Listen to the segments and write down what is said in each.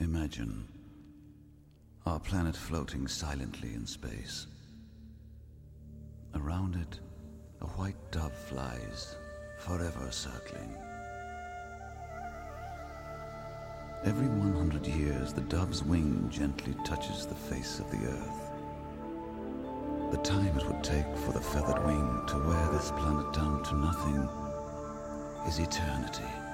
Imagine our planet floating silently in space. Around it, a white dove flies, forever circling. Every 100 years, the dove's wing gently touches the face of the earth. The time it would take for the feathered wing to wear this planet down to nothing is eternity.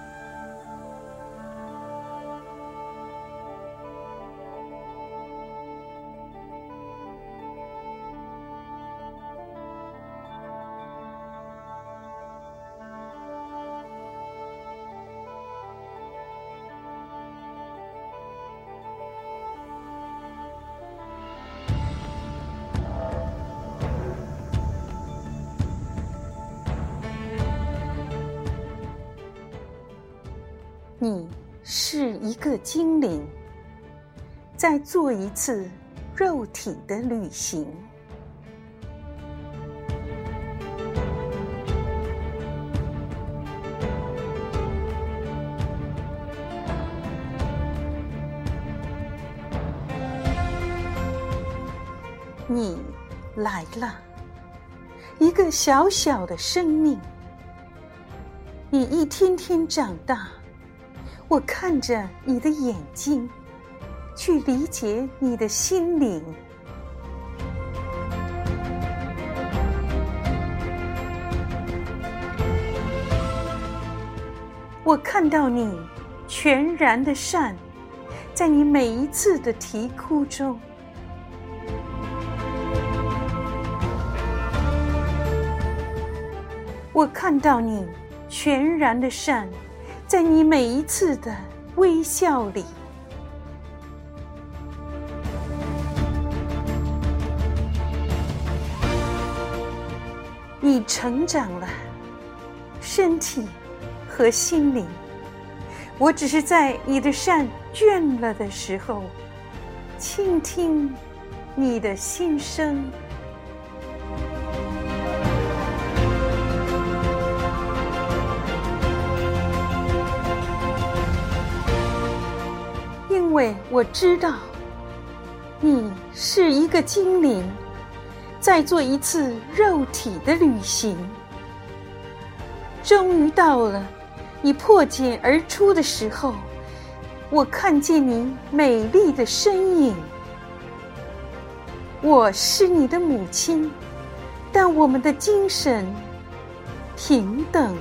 你是一个精灵，在做一次肉体的旅行。你来了，一个小小的生命，你一天天长大。我看着你的眼睛，去理解你的心灵。我看到你全然的善，在你每一次的啼哭中。我看到你全然的善。在你每一次的微笑里，你成长了，身体和心灵。我只是在你的善倦了的时候，倾听你的心声。因为我知道，你是一个精灵，在做一次肉体的旅行。终于到了你破茧而出的时候，我看见你美丽的身影。我是你的母亲，但我们的精神平等。